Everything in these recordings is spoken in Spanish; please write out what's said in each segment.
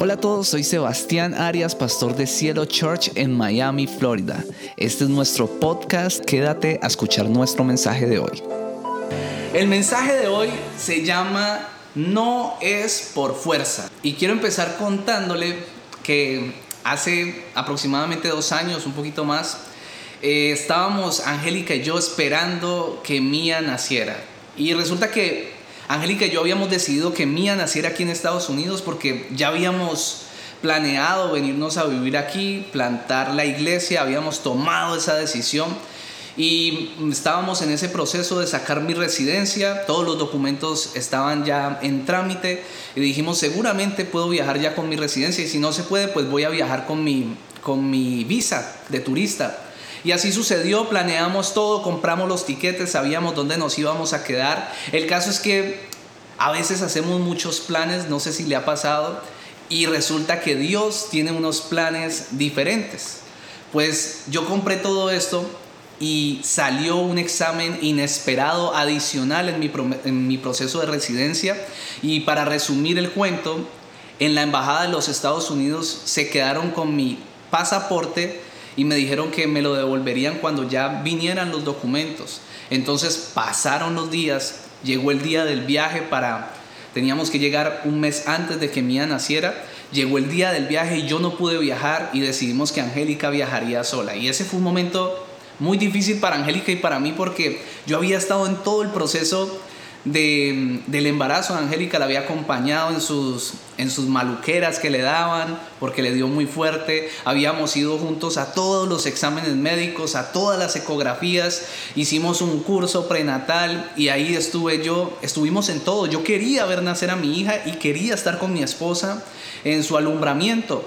Hola a todos, soy Sebastián Arias, pastor de Cielo Church en Miami, Florida. Este es nuestro podcast, quédate a escuchar nuestro mensaje de hoy. El mensaje de hoy se llama No es por fuerza. Y quiero empezar contándole que hace aproximadamente dos años, un poquito más, eh, estábamos Angélica y yo esperando que Mía naciera. Y resulta que Angélica y yo habíamos decidido que Mía naciera aquí en Estados Unidos porque ya habíamos planeado venirnos a vivir aquí, plantar la iglesia, habíamos tomado esa decisión y estábamos en ese proceso de sacar mi residencia, todos los documentos estaban ya en trámite y dijimos seguramente puedo viajar ya con mi residencia y si no se puede pues voy a viajar con mi, con mi visa de turista. Y así sucedió, planeamos todo, compramos los tiquetes, sabíamos dónde nos íbamos a quedar. El caso es que a veces hacemos muchos planes, no sé si le ha pasado, y resulta que Dios tiene unos planes diferentes. Pues yo compré todo esto y salió un examen inesperado adicional en mi, proceso de residencia. Y para resumir el cuento, en la Embajada de los Estados Unidos se quedaron con mi pasaporte y me dijeron que me lo devolverían cuando ya vinieran los documentos. Entonces pasaron los días, llegó el día del viaje para, teníamos que llegar un mes antes de que Mía naciera, llegó el día del viaje y yo no pude viajar y decidimos que Angélica viajaría sola. Y ese fue un momento muy difícil para Angélica y para mí porque yo había estado en todo el proceso de, del embarazo. Angélica la había acompañado en sus, en sus maluqueras que le daban porque le dio muy fuerte. Habíamos ido juntos a todos los exámenes médicos, a todas las ecografías. Hicimos un curso prenatal y ahí estuve yo. Estuvimos en todo. Yo quería ver nacer a mi hija y quería estar con mi esposa en su alumbramiento.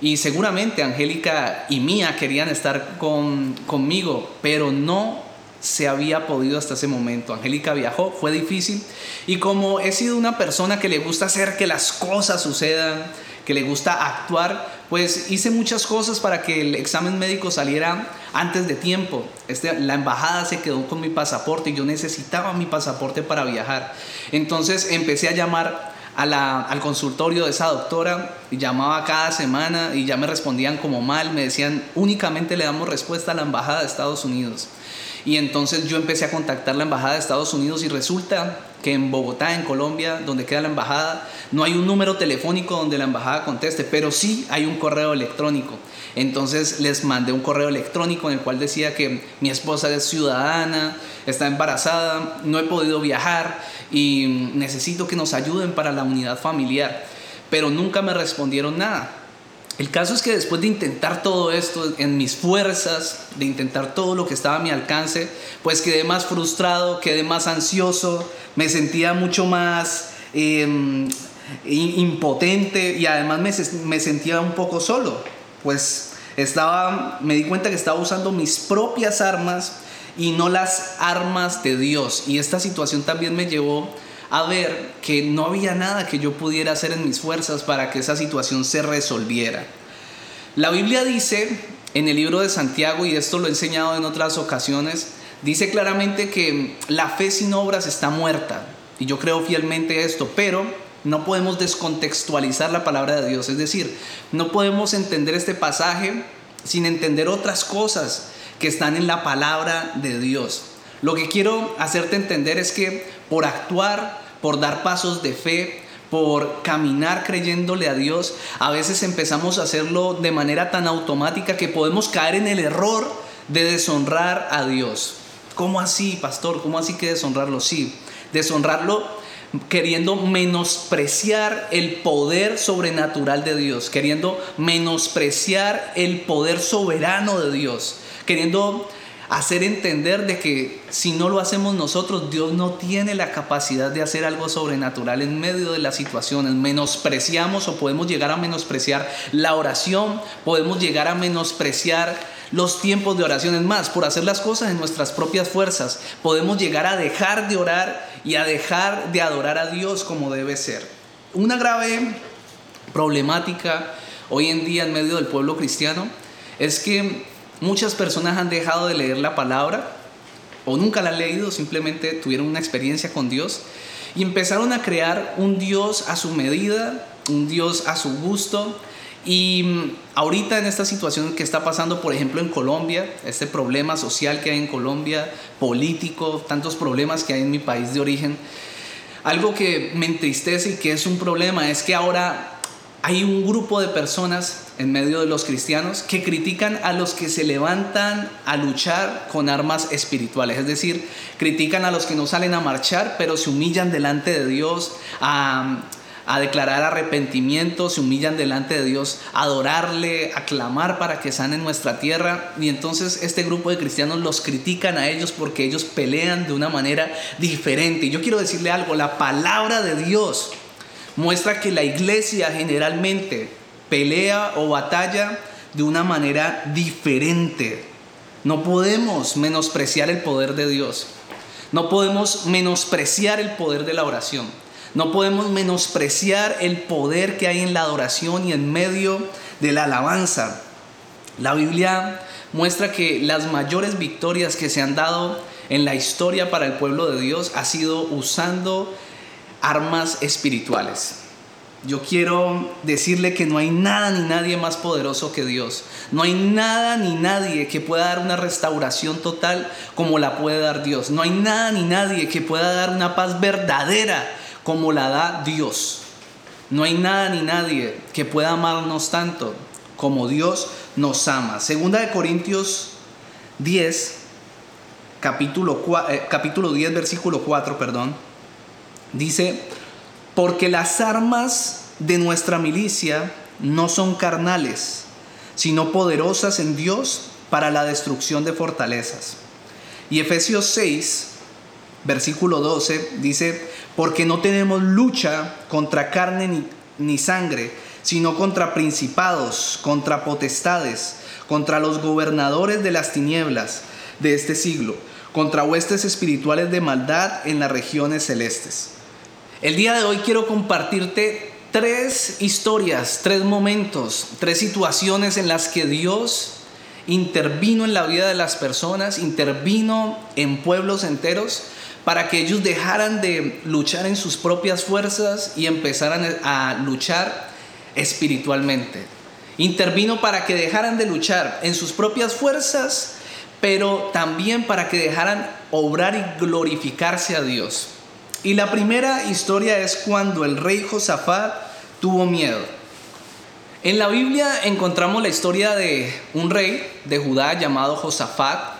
Y seguramente Angélica y Mía querían estar con, conmigo, pero no se había podido hasta ese momento. Angélica viajó, fue difícil. Y como he sido una persona que le gusta hacer que las cosas sucedan, que le gusta actuar, pues hice muchas cosas para que el examen médico saliera antes de tiempo. Este, la embajada se quedó con mi pasaporte y yo necesitaba mi pasaporte para viajar. Entonces empecé a llamar al consultorio de esa doctora y llamaba cada semana y ya me respondían como mal, me decían únicamente le damos respuesta a la embajada de Estados Unidos. Y entonces yo empecé a contactar la embajada de Estados Unidos y resulta que en Bogotá, en Colombia, donde queda la embajada, no hay un número telefónico donde la embajada conteste, pero sí hay un correo electrónico. Entonces les mandé un correo electrónico en el cual decía que mi esposa es ciudadana, está embarazada, no he podido viajar y necesito que nos ayuden para la unidad familiar. Pero nunca me respondieron nada. El caso es que después de intentar todo esto en mis fuerzas, de intentar todo lo que estaba a mi alcance, pues quedé más frustrado, quedé más ansioso, me sentía mucho más em, impotente y además me, me sentía un poco solo. Pues estaba, me di cuenta que estaba usando mis propias armas y no las armas de Dios. Y esta situación también me llevó a ver que no había nada que yo pudiera hacer en mis fuerzas para que esa situación se resolviera. La Biblia dice en el libro de Santiago, y esto lo he enseñado en otras ocasiones, dice claramente que la fe sin obras está muerta. Y yo creo fielmente esto, pero no podemos descontextualizar la palabra de Dios. Es decir, no podemos entender este pasaje sin entender otras cosas que están en la palabra de Dios. Lo que quiero hacerte entender es que por actuar, por dar pasos de fe, por caminar creyéndole a Dios, a veces empezamos a hacerlo de manera tan automática que podemos caer en el error de deshonrar a Dios. ¿Cómo así, pastor? ¿Cómo así que deshonrarlo? Sí, deshonrarlo queriendo menospreciar el poder sobrenatural de Dios, queriendo menospreciar el poder soberano de Dios, queriendo hacer entender de que si no lo hacemos nosotros, Dios no tiene la capacidad de hacer algo sobrenatural en medio de las situaciones. Menospreciamos o podemos llegar a menospreciar la oración, podemos llegar a menospreciar los tiempos de oración. más, por hacer las cosas en nuestras propias fuerzas, podemos llegar a dejar de orar y a dejar de adorar a Dios como debe ser. Una grave problemática hoy en día en medio del pueblo cristiano es que Muchas personas han dejado de leer la palabra o nunca la han leído, simplemente tuvieron una experiencia con Dios y empezaron a crear un Dios a su medida un Dios a su gusto. Y mm, ahorita en esta situación que está pasando, por ejemplo, en Colombia, este problema social que hay en Colombia, político, tantos problemas que hay en mi país de origen, algo que me entristece y que es un problema es que ahora hay un grupo de personas en medio de los cristianos que critican a los que se levantan a luchar con armas espirituales, es decir, critican a los que no salen a marchar, pero se humillan delante de Dios a, declarar arrepentimiento, se humillan delante de Dios, a adorarle, a clamar para que sane nuestra tierra. Y entonces este grupo de cristianos los critican a ellos porque ellos pelean de una manera diferente. Y yo quiero decirle algo, la palabra de Dios muestra que la iglesia generalmente pelea o batalla de una manera diferente. No podemos menospreciar el poder de Dios. No podemos menospreciar el poder de la oración. No podemos menospreciar el poder que hay en la adoración y en medio de la alabanza. La Biblia muestra que las mayores victorias que se han dado en la historia para el pueblo de Dios ha sido usando armas espirituales. Yo quiero decirle que no hay nada ni nadie más poderoso que Dios. No hay nada ni nadie que pueda dar una restauración total como la puede dar Dios. No hay nada ni nadie que pueda dar una paz verdadera como la da Dios. No hay nada ni nadie que pueda amarnos tanto como Dios nos ama. Segunda de Corintios 10, capítulo, eh, capítulo 10, versículo 4, perdón Dice, porque las armas de nuestra milicia no son carnales, sino poderosas en Dios para la destrucción de fortalezas. Y Efesios 6, versículo 12, dice, porque no tenemos lucha contra carne ni, ni sangre, sino contra principados, contra potestades, contra los gobernadores de las tinieblas de este siglo, contra huestes espirituales de maldad en las regiones celestes. El día de hoy quiero compartirte tres historias, tres momentos, tres situaciones en las que Dios intervino en la vida de las personas, intervino en pueblos enteros para que ellos dejaran de luchar en sus propias fuerzas y empezaran a luchar espiritualmente. Intervino para que dejaran de luchar en sus propias fuerzas, pero también para que dejaran obrar y glorificarse a Dios. Y la primera historia es cuando el rey Josafat tuvo miedo. En la Biblia encontramos la historia de un rey de Judá llamado Josafat.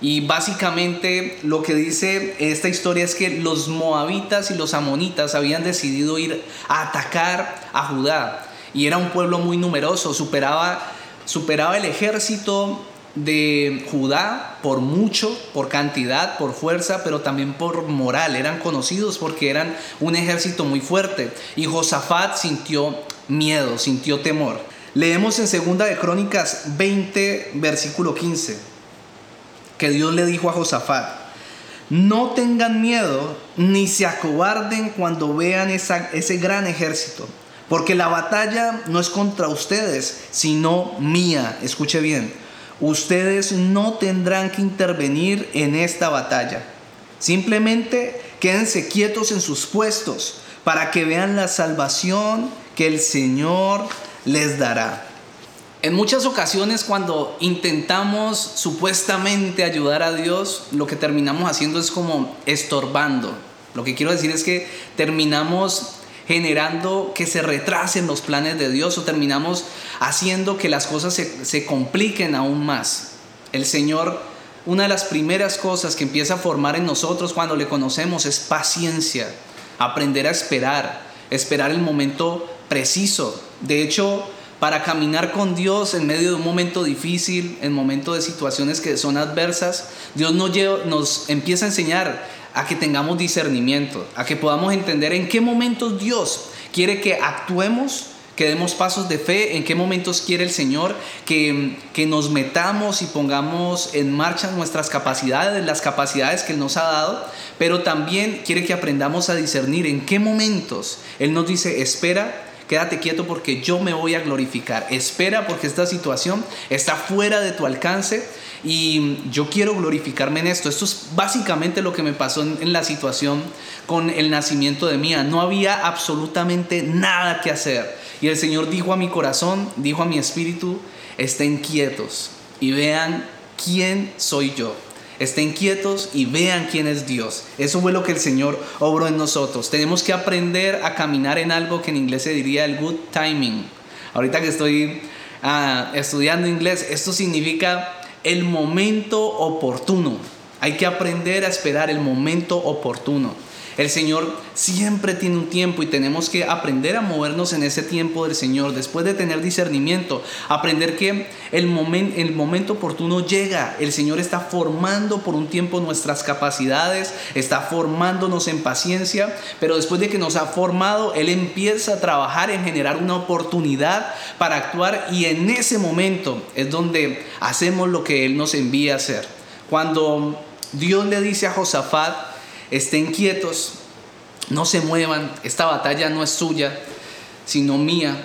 Y básicamente lo que dice esta historia es que los moabitas y los amonitas habían decidido ir a atacar a Judá. Y era un pueblo muy numeroso, superaba, superaba el ejército de Judá por mucho, por cantidad, por fuerza, pero también por moral. Eran conocidos porque eran un ejército muy fuerte. Y Josafat sintió miedo, sintió temor. Leemos en Segunda de Crónicas 20, versículo 15, que Dios le dijo a Josafat, no tengan miedo ni se acobarden cuando vean ese gran ejército, porque la batalla no es contra ustedes, sino mía. Escuche bien ustedes no tendrán que intervenir en esta batalla. Simplemente quédense quietos en sus puestos para que vean la salvación que el Señor les dará. En muchas ocasiones cuando intentamos supuestamente ayudar a Dios, lo que terminamos haciendo es como estorbando. Lo que quiero decir es que terminamos generando que se retrasen los planes de Dios o terminamos haciendo que las cosas se, compliquen aún más. El Señor, una de las primeras cosas que empieza a formar en nosotros cuando le conocemos es paciencia, aprender a esperar, esperar el momento preciso. De hecho, para caminar con Dios en medio de un momento difícil, en momentos de situaciones que son adversas, Dios nos, nos empieza a enseñar a que tengamos discernimiento, a que podamos entender en qué momentos Dios quiere que actuemos, que demos pasos de fe, en qué momentos quiere el Señor que, que nos metamos y pongamos en marcha nuestras capacidades, las capacidades que Él nos ha dado, pero también quiere que aprendamos a discernir en qué momentos Él nos dice, espera, quédate quieto porque yo me voy a glorificar. Espera porque esta situación está fuera de tu alcance y yo quiero glorificarme en esto. Esto es básicamente lo que me pasó en, la situación con el nacimiento de Mía. No había absolutamente nada que hacer. Y el Señor dijo a mi corazón, dijo a mi espíritu, estén quietos y vean quién soy yo. Estén quietos y vean quién es Dios. Eso fue lo que el Señor obró en nosotros. Tenemos que aprender a caminar en algo que en inglés se diría el good timing. Ahorita que estoy ah, estudiando inglés, esto significa el momento oportuno. Hay que aprender a esperar el momento oportuno. El Señor siempre tiene un tiempo y tenemos que aprender a movernos en ese tiempo del Señor. Después de tener discernimiento, aprender que el, momento oportuno llega. El Señor está formando por un tiempo nuestras capacidades, está formándonos en paciencia, pero después de que nos ha formado, Él empieza a trabajar en generar una oportunidad para actuar y en ese momento es donde hacemos lo que Él nos envía a hacer. Cuando Dios le dice a Josafat, estén quietos, no se muevan, esta batalla no es suya, sino mía.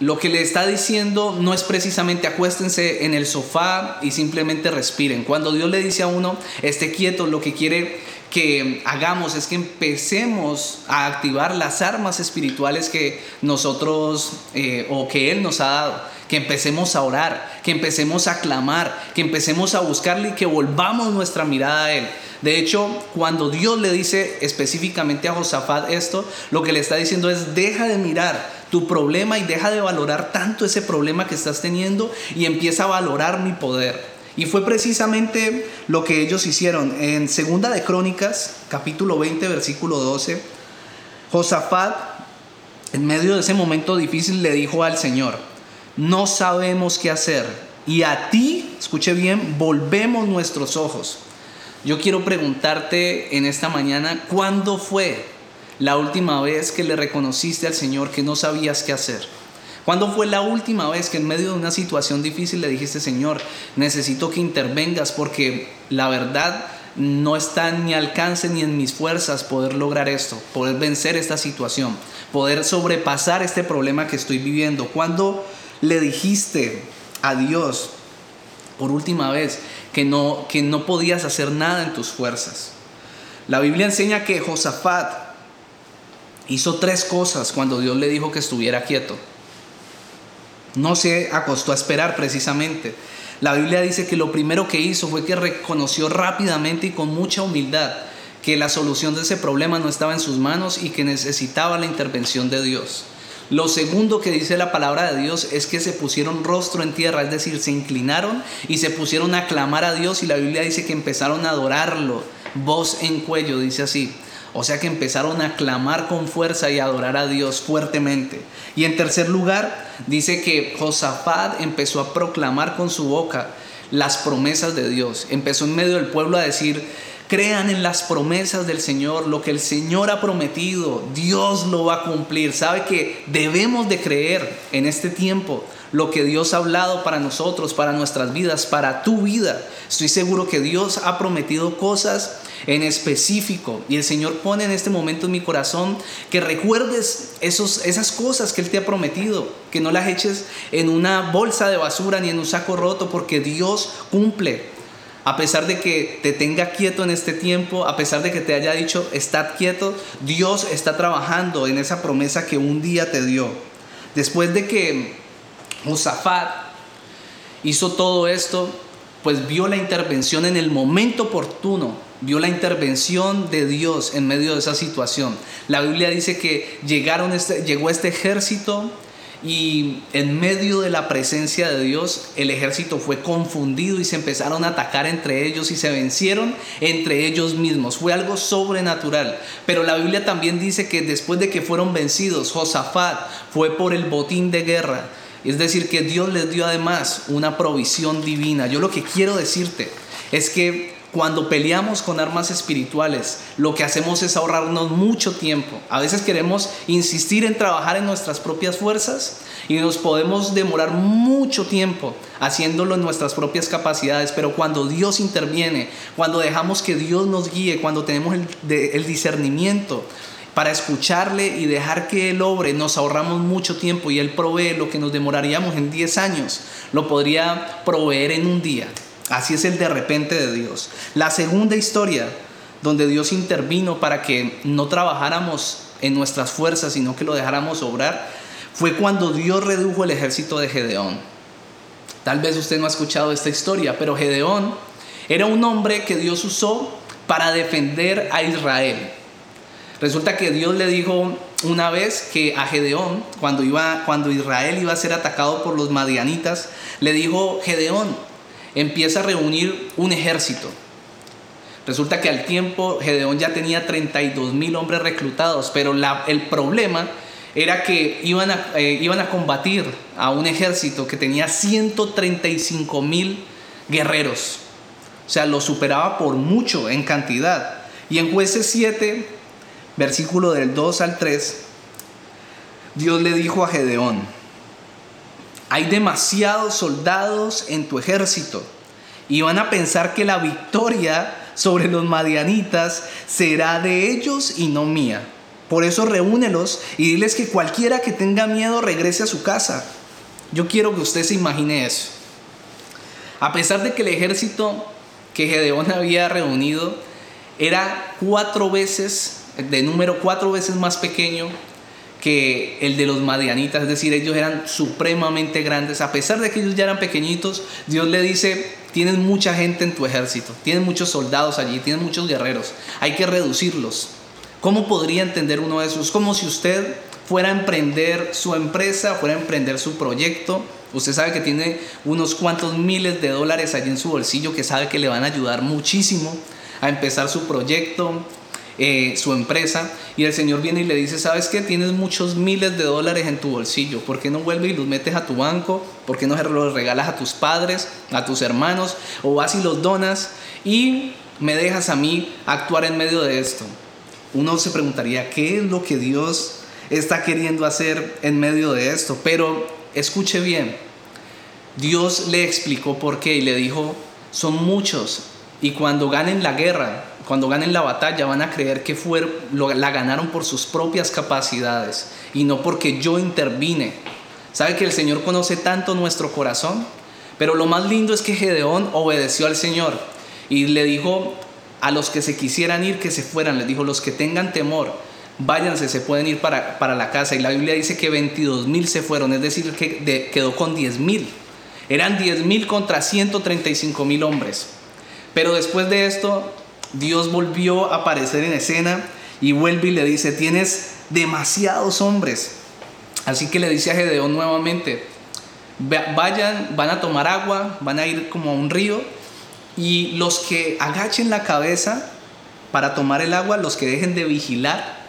Lo que le está diciendo no es precisamente acuéstense en el sofá y simplemente respiren. Cuando Dios le dice a uno, esté quieto, lo que quiere que hagamos es que empecemos a activar las armas espirituales que nosotros eh, o que Él nos ha dado. Que empecemos a orar, que empecemos a clamar, que empecemos a buscarle y que volvamos nuestra mirada a Él. De hecho, cuando Dios le dice específicamente a Josafat esto, lo que le está diciendo es, deja de mirar tu problema y deja de valorar tanto ese problema que estás teniendo y empieza a valorar mi poder. Y fue precisamente lo que ellos hicieron. En Segunda de Crónicas, capítulo 20, versículo 12, Josafat, en medio de ese momento difícil, le dijo al Señor, no sabemos qué hacer. Y a ti, escuche bien, volvemos nuestros ojos. Yo quiero preguntarte en esta mañana, ¿cuándo fue la última vez que le reconociste al Señor que no sabías qué hacer? ¿Cuándo fue la última vez que en medio de una situación difícil le dijiste, Señor, necesito que intervengas porque la verdad no está ni alcance ni en mis fuerzas poder lograr esto, poder vencer esta situación, poder sobrepasar este problema que estoy viviendo? ¿Cuándo le dijiste a Dios por última vez que no, que no podías hacer nada en tus fuerzas. La Biblia enseña que Josafat hizo tres cosas cuando Dios le dijo que estuviera quieto. No se acostó a esperar precisamente. La Biblia dice que lo primero que hizo fue que reconoció rápidamente y con mucha humildad que la solución de ese problema no estaba en sus manos y que necesitaba la intervención de Dios. Lo segundo que dice la palabra de Dios es que se pusieron rostro en tierra, es decir, se inclinaron y se pusieron a clamar a Dios y la Biblia dice que empezaron a adorarlo, voz en cuello, dice así. O sea que empezaron a clamar con fuerza y a adorar a Dios fuertemente. Y en tercer lugar, dice que Josafat empezó a proclamar con su boca las promesas de Dios. Empezó en medio del pueblo a decir, Crean en las promesas del Señor, lo que el Señor ha prometido, Dios lo va a cumplir. Sabe que debemos de creer en este tiempo lo que Dios ha hablado para nosotros, para nuestras vidas, para tu vida. Estoy seguro que Dios ha prometido cosas en específico y el Señor pone en este momento en mi corazón que recuerdes esos, esas cosas que Él te ha prometido, que no las eches en una bolsa de basura ni en un saco roto porque Dios cumple a pesar de que te tenga quieto en este tiempo, a pesar de que te haya dicho, estad quieto, Dios está trabajando en esa promesa que un día te dio. Después de que Josafat hizo todo esto, pues vio la intervención en el momento oportuno, vio la intervención de Dios en medio de esa situación. La Biblia dice que llegaron este, llegó este ejército y en medio de la presencia de Dios, el ejército fue confundido y se empezaron a atacar entre ellos y se vencieron entre ellos mismos. Fue algo sobrenatural. Pero la Biblia también dice que después de que fueron vencidos, Josafat fue por el botín de guerra. Es decir, que Dios les dio además una provisión divina. Yo lo que quiero decirte es que cuando peleamos con armas espirituales, lo que hacemos es ahorrarnos mucho tiempo. A veces queremos insistir en trabajar en nuestras propias fuerzas y nos podemos demorar mucho tiempo haciéndolo en nuestras propias capacidades, pero cuando Dios interviene, cuando dejamos que Dios nos guíe, cuando tenemos el, discernimiento, para escucharle y dejar que Él obre, nos ahorramos mucho tiempo y Él provee lo que nos demoraríamos en 10 años, lo podría proveer en un día. Así es el de repente de Dios. La segunda historia donde Dios intervino para que no trabajáramos en nuestras fuerzas, sino que lo dejáramos obrar, fue cuando Dios redujo el ejército de Gedeón. Tal vez usted no ha escuchado esta historia, pero Gedeón era un hombre que Dios usó para defender a Israel. Resulta que Dios le dijo una vez que a Gedeón, cuando, iba, cuando Israel iba a ser atacado por los madianitas, le dijo, Gedeón, empieza a reunir un ejército. Resulta que al tiempo Gedeón ya tenía 32 mil hombres reclutados, pero el problema era que iban a, eh, iban a combatir a un ejército que tenía 135 mil guerreros. O sea, lo superaba por mucho en cantidad. Y en jueces 7, versículo del 2 al 3, Dios le dijo a Gedeón, hay demasiados soldados en tu ejército y van a pensar que la victoria sobre los madianitas será de ellos y no mía. Por eso reúnelos y diles que cualquiera que tenga miedo regrese a su casa. Yo quiero que usted se imagine eso. A pesar de que el ejército que Gedeón había reunido era cuatro veces, de número cuatro veces más pequeño que el de los madianitas, es decir, ellos eran supremamente grandes. A pesar de que ellos ya eran pequeñitos, Dios le dice, tienes mucha gente en tu ejército, tienes muchos soldados allí, tienes muchos guerreros, hay que reducirlos. ¿Cómo podría entender uno de esos? Como si usted fuera a emprender su empresa, fuera a emprender su proyecto. Usted sabe que tiene unos cuantos miles de dólares allí en su bolsillo que sabe que le van a ayudar muchísimo a empezar su proyecto, eh, su empresa y el Señor viene y le dice, ¿sabes qué? Tienes muchos miles de dólares en tu bolsillo, ¿por qué no vuelves y los metes a tu banco? ¿Por qué no los regalas a tus padres, a tus hermanos? O vas y los donas y me dejas a mí actuar en medio de esto. Uno se preguntaría, ¿qué es lo que Dios está queriendo hacer en medio de esto? Pero escuche bien, Dios le explicó por qué y le dijo, son muchos y cuando ganen la guerra, cuando ganen la batalla van a creer que fue, la ganaron por sus propias capacidades y no porque yo intervine. ¿Sabe que el Señor conoce tanto nuestro corazón? Pero lo más lindo es que Gedeón obedeció al Señor y le dijo a los que se quisieran ir que se fueran, les dijo, los que tengan temor, váyanse, se pueden ir para, para la casa. Y la Biblia dice que 22 mil se fueron, es decir, que quedó con 10 mil. Eran 10 mil contra 135 mil hombres. Pero después de esto, Dios volvió a aparecer en escena y vuelve y le dice, tienes demasiados hombres. Así que le dice a Gedeón nuevamente, vayan, van a tomar agua, van a ir como a un río y los que agachen la cabeza para tomar el agua, los que dejen de vigilar,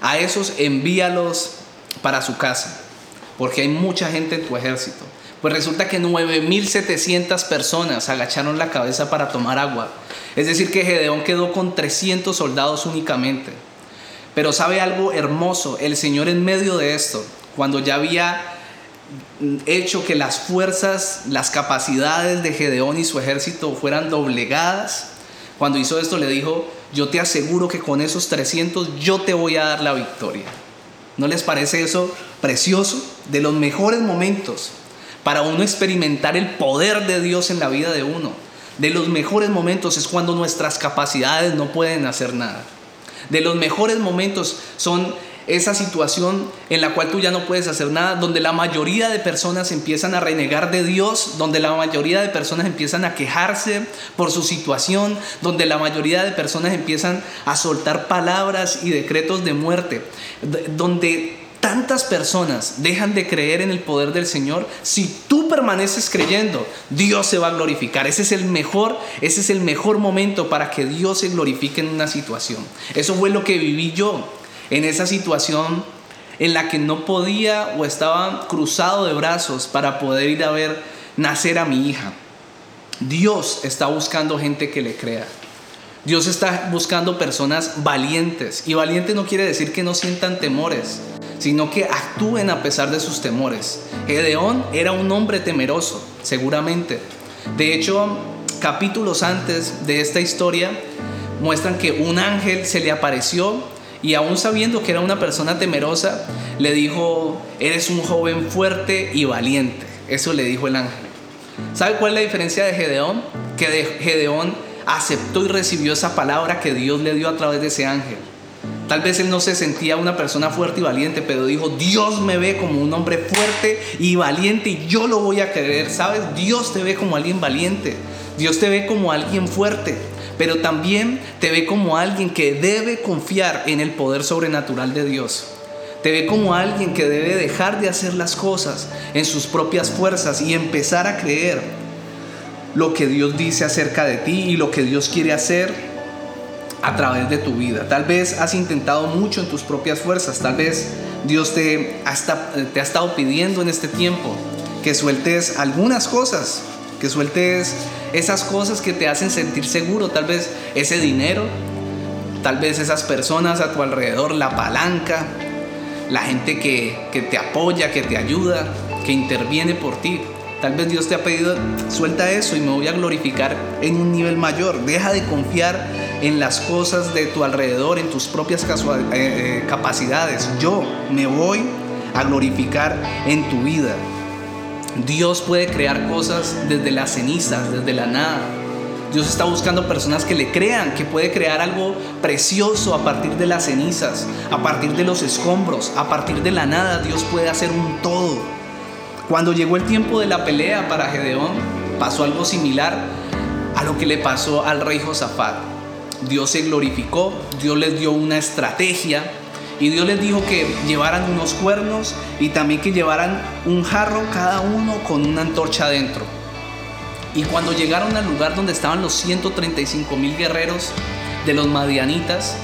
a esos envíalos para su casa, porque hay mucha gente en tu ejército. Pues resulta que 9.700 personas agacharon la cabeza para tomar agua. Es decir, que Gedeón quedó con 300 soldados únicamente. Pero sabe algo hermoso, el Señor en medio de esto, cuando ya había hecho que las fuerzas, las capacidades de Gedeón y su ejército fueran doblegadas, cuando hizo esto le dijo, yo te aseguro que con esos 300 yo te voy a dar la victoria. ¿No les parece eso precioso? De los mejores momentos para uno experimentar el poder de Dios en la vida de uno. De los mejores momentos es cuando nuestras capacidades no pueden hacer nada. De los mejores momentos son esa situación en la cual tú ya no puedes hacer nada, donde la mayoría de personas empiezan a renegar de Dios, donde la mayoría de personas empiezan a quejarse por su situación, donde la mayoría de personas empiezan a soltar palabras y decretos de muerte, donde tantas personas dejan de creer en el poder del Señor, si tú permaneces creyendo, Dios se va a glorificar. Ese es el mejor, ese es el mejor momento para que Dios se glorifique en una situación. Eso fue lo que viví yo en esa situación en la que no podía o estaba cruzado de brazos para poder ir a ver nacer a mi hija. Dios está buscando gente que le crea. Dios está buscando personas valientes. Y valiente no quiere decir que no sientan temores, sino que actúen a pesar de sus temores. Gedeón era un hombre temeroso, seguramente. De hecho, capítulos antes de esta historia muestran que un ángel se le apareció y aún sabiendo que era una persona temerosa, le dijo, eres un joven fuerte y valiente. Eso le dijo el ángel. ¿Sabe cuál es la diferencia de Gedeón? Que Gedeón aceptó y recibió esa palabra que Dios le dio a través de ese ángel. Tal vez él no se sentía una persona fuerte y valiente, pero dijo, Dios me ve como un hombre fuerte y valiente y yo lo voy a querer. ¿Sabes? Dios te ve como alguien valiente. Dios te ve como alguien fuerte, pero también te ve como alguien que debe confiar en el poder sobrenatural de Dios. Te ve como alguien que debe dejar de hacer las cosas en sus propias fuerzas y empezar a creer lo que Dios dice acerca de ti y lo que Dios quiere hacer a través de tu vida. Tal vez has intentado mucho en tus propias fuerzas, tal vez Dios te ha, te ha estado pidiendo en este tiempo que sueltes algunas cosas, que sueltes esas cosas que te hacen sentir seguro, tal vez ese dinero, tal vez esas personas a tu alrededor, la palanca, la gente que, que te apoya, que te ayuda, que interviene por ti. Tal vez Dios te ha pedido, suelta eso y me voy a glorificar en un nivel mayor. Deja de confiar en las cosas de tu alrededor, en tus propias eh, eh, capacidades. Yo me voy a glorificar en tu vida. Dios puede crear cosas desde las cenizas, desde la nada. Dios está buscando personas que le crean, que puede crear algo precioso a partir de las cenizas, a partir de los escombros, a partir de la nada. Dios puede hacer un todo. Cuando llegó el tiempo de la pelea para Gedeón, pasó algo similar a lo que le pasó al rey Josafat. Dios se glorificó, Dios les dio una estrategia y Dios les dijo que llevaran unos cuernos y también que llevaran un jarro cada uno con una antorcha adentro. Y cuando llegaron al lugar donde estaban los 135 mil guerreros de los madianitas,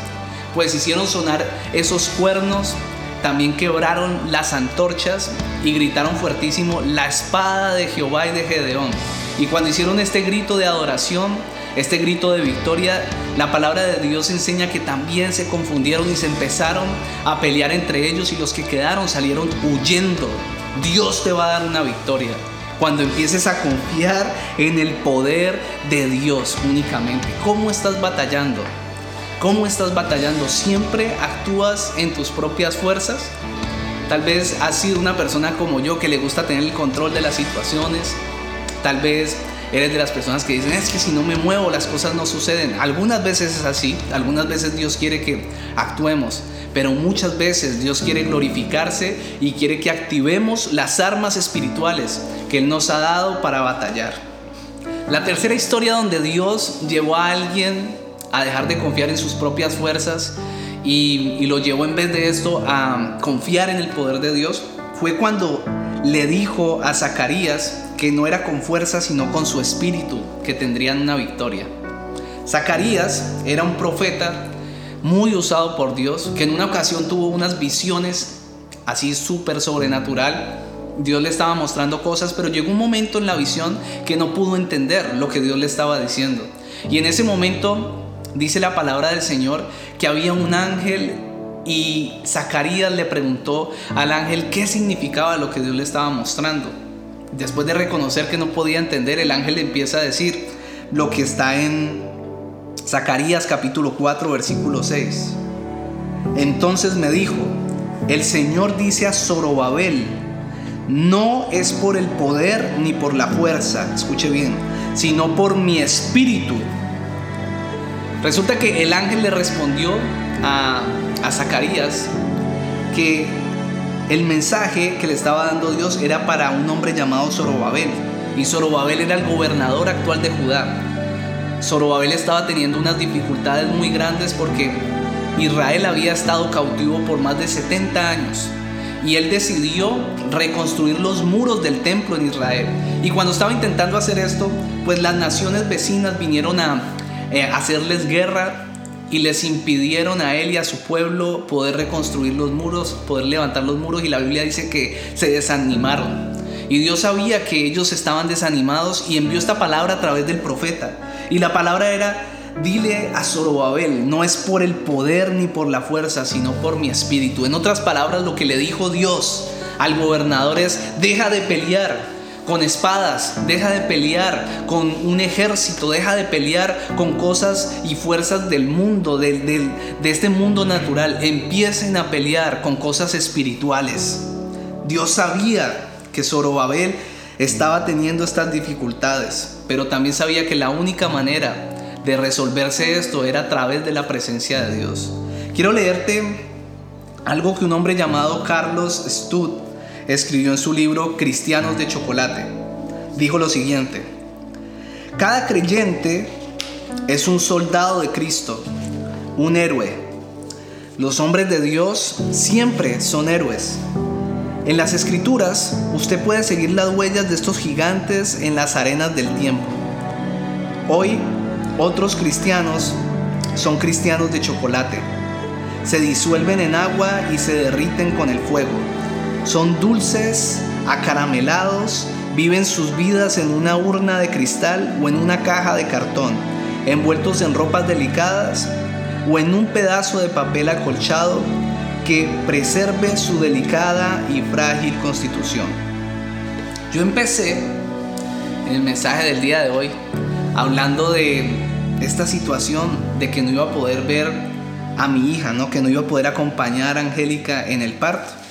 pues hicieron sonar esos cuernos también quebraron las antorchas y gritaron fuertísimo la espada de Jehová y de Gedeón. Y cuando hicieron este grito de adoración, este grito de victoria, la palabra de Dios enseña que también se confundieron y se empezaron a pelear entre ellos y los que quedaron salieron huyendo. Dios te va a dar una victoria cuando empieces a confiar en el poder de Dios únicamente. ¿Cómo estás batallando? ¿Cómo estás batallando? ¿Siempre actúas en tus propias fuerzas? Tal vez has sido una persona como yo que le gusta tener el control de las situaciones. Tal vez eres de las personas que dicen, es que si no me muevo las cosas no suceden. Algunas veces es así, algunas veces Dios quiere que actuemos, pero muchas veces Dios quiere glorificarse y quiere que activemos las armas espirituales que Él nos ha dado para batallar. La tercera historia donde Dios llevó a alguien a dejar de confiar en sus propias fuerzas y, lo llevó en vez de esto a confiar en el poder de Dios, fue cuando le dijo a Zacarías que no era con fuerza sino con su espíritu que tendrían una victoria. Zacarías era un profeta muy usado por Dios, que en una ocasión tuvo unas visiones así súper sobrenatural. Dios le estaba mostrando cosas, pero llegó un momento en la visión que no pudo entender lo que Dios le estaba diciendo. Y en ese momento Dice la palabra del Señor que había un ángel y Zacarías le preguntó al ángel qué significaba lo que Dios le estaba mostrando. Después de reconocer que no podía entender, el ángel empieza a decir lo que está en Zacarías capítulo 4 versículo 6. Entonces me dijo, el Señor dice a Zorobabel, no es por el poder ni por la fuerza, escuche bien, sino por mi espíritu Resulta que el ángel le respondió a, Zacarías que el mensaje que le estaba dando Dios era para un hombre llamado Zorobabel. Y Zorobabel era el gobernador actual de Judá. Zorobabel estaba teniendo unas dificultades muy grandes porque Israel había estado cautivo por más de 70 años. Y él decidió reconstruir los muros del templo en Israel. Y cuando estaba intentando hacer esto, pues las naciones vecinas vinieron a, eh, hacerles guerra y les impidieron a él y a su pueblo poder reconstruir los muros, poder levantar los muros y la Biblia dice que se desanimaron. Y Dios sabía que ellos estaban desanimados y envió esta palabra a través del profeta. Y la palabra era, dile a Zorobabel, no es por el poder ni por la fuerza, sino por mi espíritu. En otras palabras, lo que le dijo Dios al gobernador es, deja de pelear con espadas, deja de pelear con un ejército, deja de pelear con cosas y fuerzas del mundo, de, este mundo natural. Empiecen a pelear con cosas espirituales. Dios sabía que Zorobabel estaba teniendo estas dificultades, pero también sabía que la única manera de resolverse esto era a través de la presencia de Dios. Quiero leerte algo que un hombre llamado Carlos Stud escribió en su libro Cristianos de Chocolate. Dijo lo siguiente, cada creyente es un soldado de Cristo, un héroe. Los hombres de Dios siempre son héroes. En las escrituras usted puede seguir las huellas de estos gigantes en las arenas del tiempo. Hoy otros cristianos son cristianos de chocolate. Se disuelven en agua y se derriten con el fuego. Son dulces, acaramelados, viven sus vidas en una urna de cristal o en una caja de cartón, envueltos en ropas delicadas o en un pedazo de papel acolchado que preserve su delicada y frágil constitución. Yo empecé en el mensaje del día de hoy hablando de esta situación de que no iba a poder ver a mi hija, ¿no? que no iba a poder acompañar a Angélica en el parto.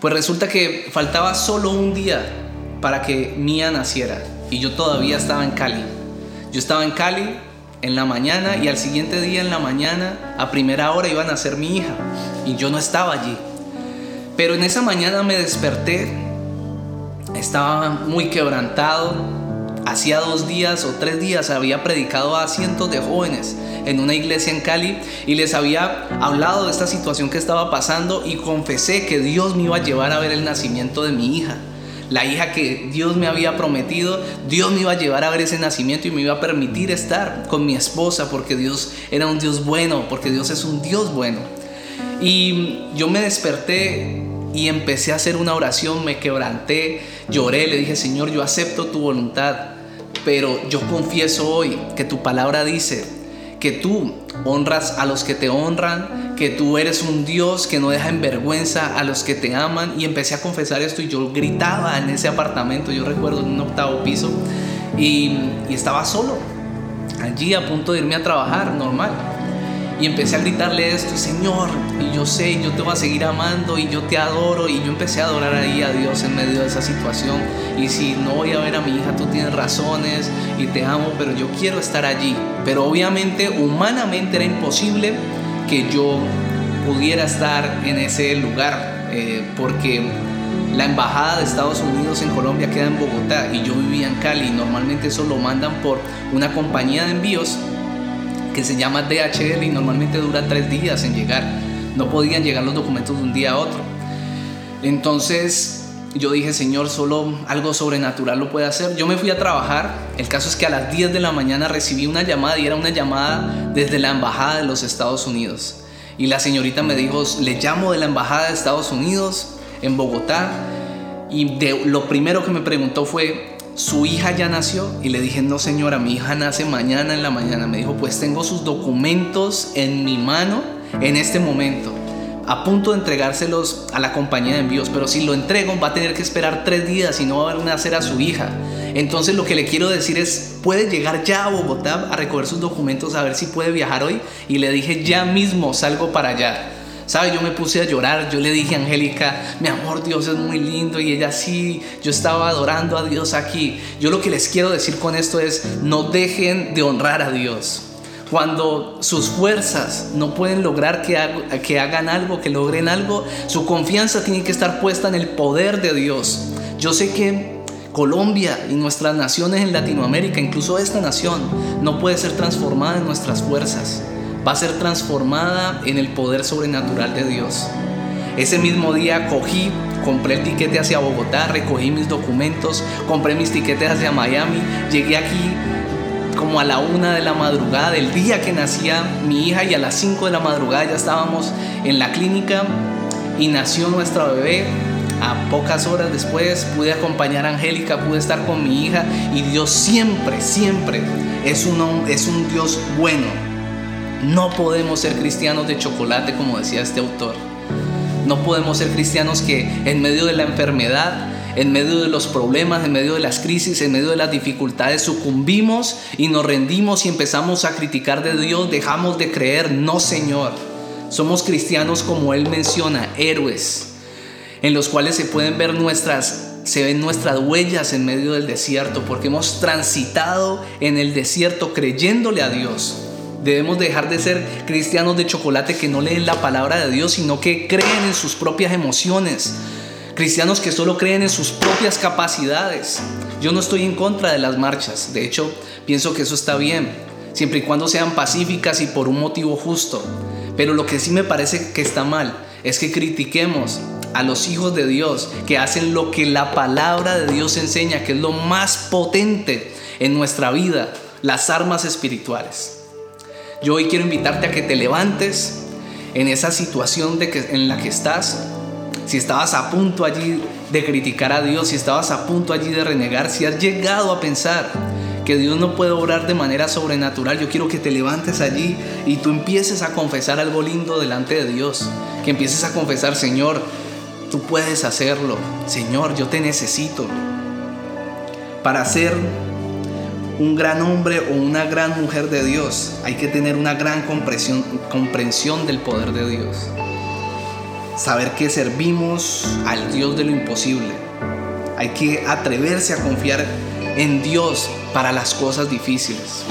Pues resulta que faltaba solo un día para que Mía naciera y yo todavía estaba en Cali. Yo estaba en Cali en la mañana y al siguiente día en la mañana a primera hora iba a nacer mi hija y yo no estaba allí. Pero en esa mañana me desperté, estaba muy quebrantado, Hacía dos días o tres días había predicado a cientos de jóvenes en una iglesia en Cali y les había hablado de esta situación que estaba pasando y confesé que Dios me iba a llevar a ver el nacimiento de mi hija. La hija que Dios me había prometido, Dios me iba a llevar a ver ese nacimiento y me iba a permitir estar con mi esposa porque Dios era un Dios bueno, porque Dios es un Dios bueno. Y yo me desperté y empecé a hacer una oración, me quebranté, lloré, le dije, Señor, yo acepto tu voluntad, pero yo confieso hoy que tu palabra dice que tú honras a los que te honran, que tú eres un Dios que no deja en vergüenza a los que te aman. Y empecé a confesar esto y yo gritaba en ese apartamento, yo recuerdo en un octavo piso, y, y estaba solo, allí a punto de irme a trabajar normal. Y empecé a gritarle esto, Señor, y yo sé, yo te voy a seguir amando y yo te adoro. Y yo empecé a adorar ahí a Dios en medio de esa situación. Y si no voy a ver a mi hija, tú tienes razones y te amo, pero yo quiero estar allí. Pero obviamente, humanamente era imposible que yo pudiera estar en ese lugar, eh, porque la embajada de Estados Unidos en Colombia queda en Bogotá y yo vivía en Cali. Normalmente eso lo mandan por una compañía de envíos que se llama DHL y normalmente dura tres días en llegar. No podían llegar los documentos de un día a otro. Entonces yo dije, Señor, solo algo sobrenatural lo puede hacer. Yo me fui a trabajar. El caso es que a las 10 de la mañana recibí una llamada y era una llamada desde la Embajada de los Estados Unidos. Y la señorita me dijo, le llamo de la Embajada de Estados Unidos en Bogotá. Y de, lo primero que me preguntó fue, su hija ya nació y le dije, no señora, mi hija nace mañana en la mañana. Me dijo, pues tengo sus documentos en mi mano en este momento, a punto de entregárselos a la compañía de envíos, pero si lo entrego va a tener que esperar tres días y no va a nacer a su hija. Entonces lo que le quiero decir es, puede llegar ya a Bogotá a recoger sus documentos, a ver si puede viajar hoy. Y le dije, ya mismo salgo para allá. ¿Sabe? Yo me puse a llorar, yo le dije a Angélica, mi amor, Dios es muy lindo y ella sí, yo estaba adorando a Dios aquí. Yo lo que les quiero decir con esto es, no dejen de honrar a Dios. Cuando sus fuerzas no pueden lograr que, que hagan algo, que logren algo, su confianza tiene que estar puesta en el poder de Dios. Yo sé que Colombia y nuestras naciones en Latinoamérica, incluso esta nación, no puede ser transformada en nuestras fuerzas va a ser transformada en el poder sobrenatural de Dios. Ese mismo día cogí, compré el tiquete hacia Bogotá, recogí mis documentos, compré mis tiquetes hacia Miami, llegué aquí como a la una de la madrugada del día que nacía mi hija y a las cinco de la madrugada ya estábamos en la clínica y nació nuestra bebé. A pocas horas después pude acompañar a Angélica, pude estar con mi hija y Dios siempre, siempre es un, es un Dios bueno no podemos ser cristianos de chocolate, como decía este autor. No podemos ser cristianos que en medio de la enfermedad en medio de los problemas, en medio de las crisis, en medio de las dificultades, sucumbimos y nos rendimos y empezamos a criticar de Dios, dejamos de creer, no Señor. Somos cristianos como Él menciona, héroes, en los cuales se pueden ver nuestras se ven nuestras huellas en medio del desierto, porque hemos transitado en el desierto creyéndole a Dios. Debemos dejar de ser cristianos de chocolate que no leen la palabra de Dios, sino que creen en sus propias emociones. Cristianos que solo creen en sus propias capacidades. Yo no estoy en contra de las marchas, de hecho pienso que eso está bien, siempre y cuando sean pacíficas y por un motivo justo. Pero lo que sí me parece que está mal es que critiquemos a los hijos de Dios que hacen lo que la palabra de Dios enseña, que es lo más potente en nuestra vida, las armas espirituales. Yo hoy quiero invitarte a que te levantes en esa situación de que, en la que estás. Si estabas a punto allí de criticar a Dios, si estabas a punto allí de renegar, si has llegado a pensar que Dios no puede obrar de manera sobrenatural, yo quiero que te levantes allí y tú empieces a confesar algo lindo delante de Dios. Que empieces a confesar, Señor, Tú puedes hacerlo. Señor, yo te necesito. Para ser un gran hombre o una gran mujer de Dios, hay que tener una gran comprensión, comprensión del poder de Dios. Saber que servimos al Dios de lo imposible. Hay que atreverse a confiar en Dios para las cosas difíciles.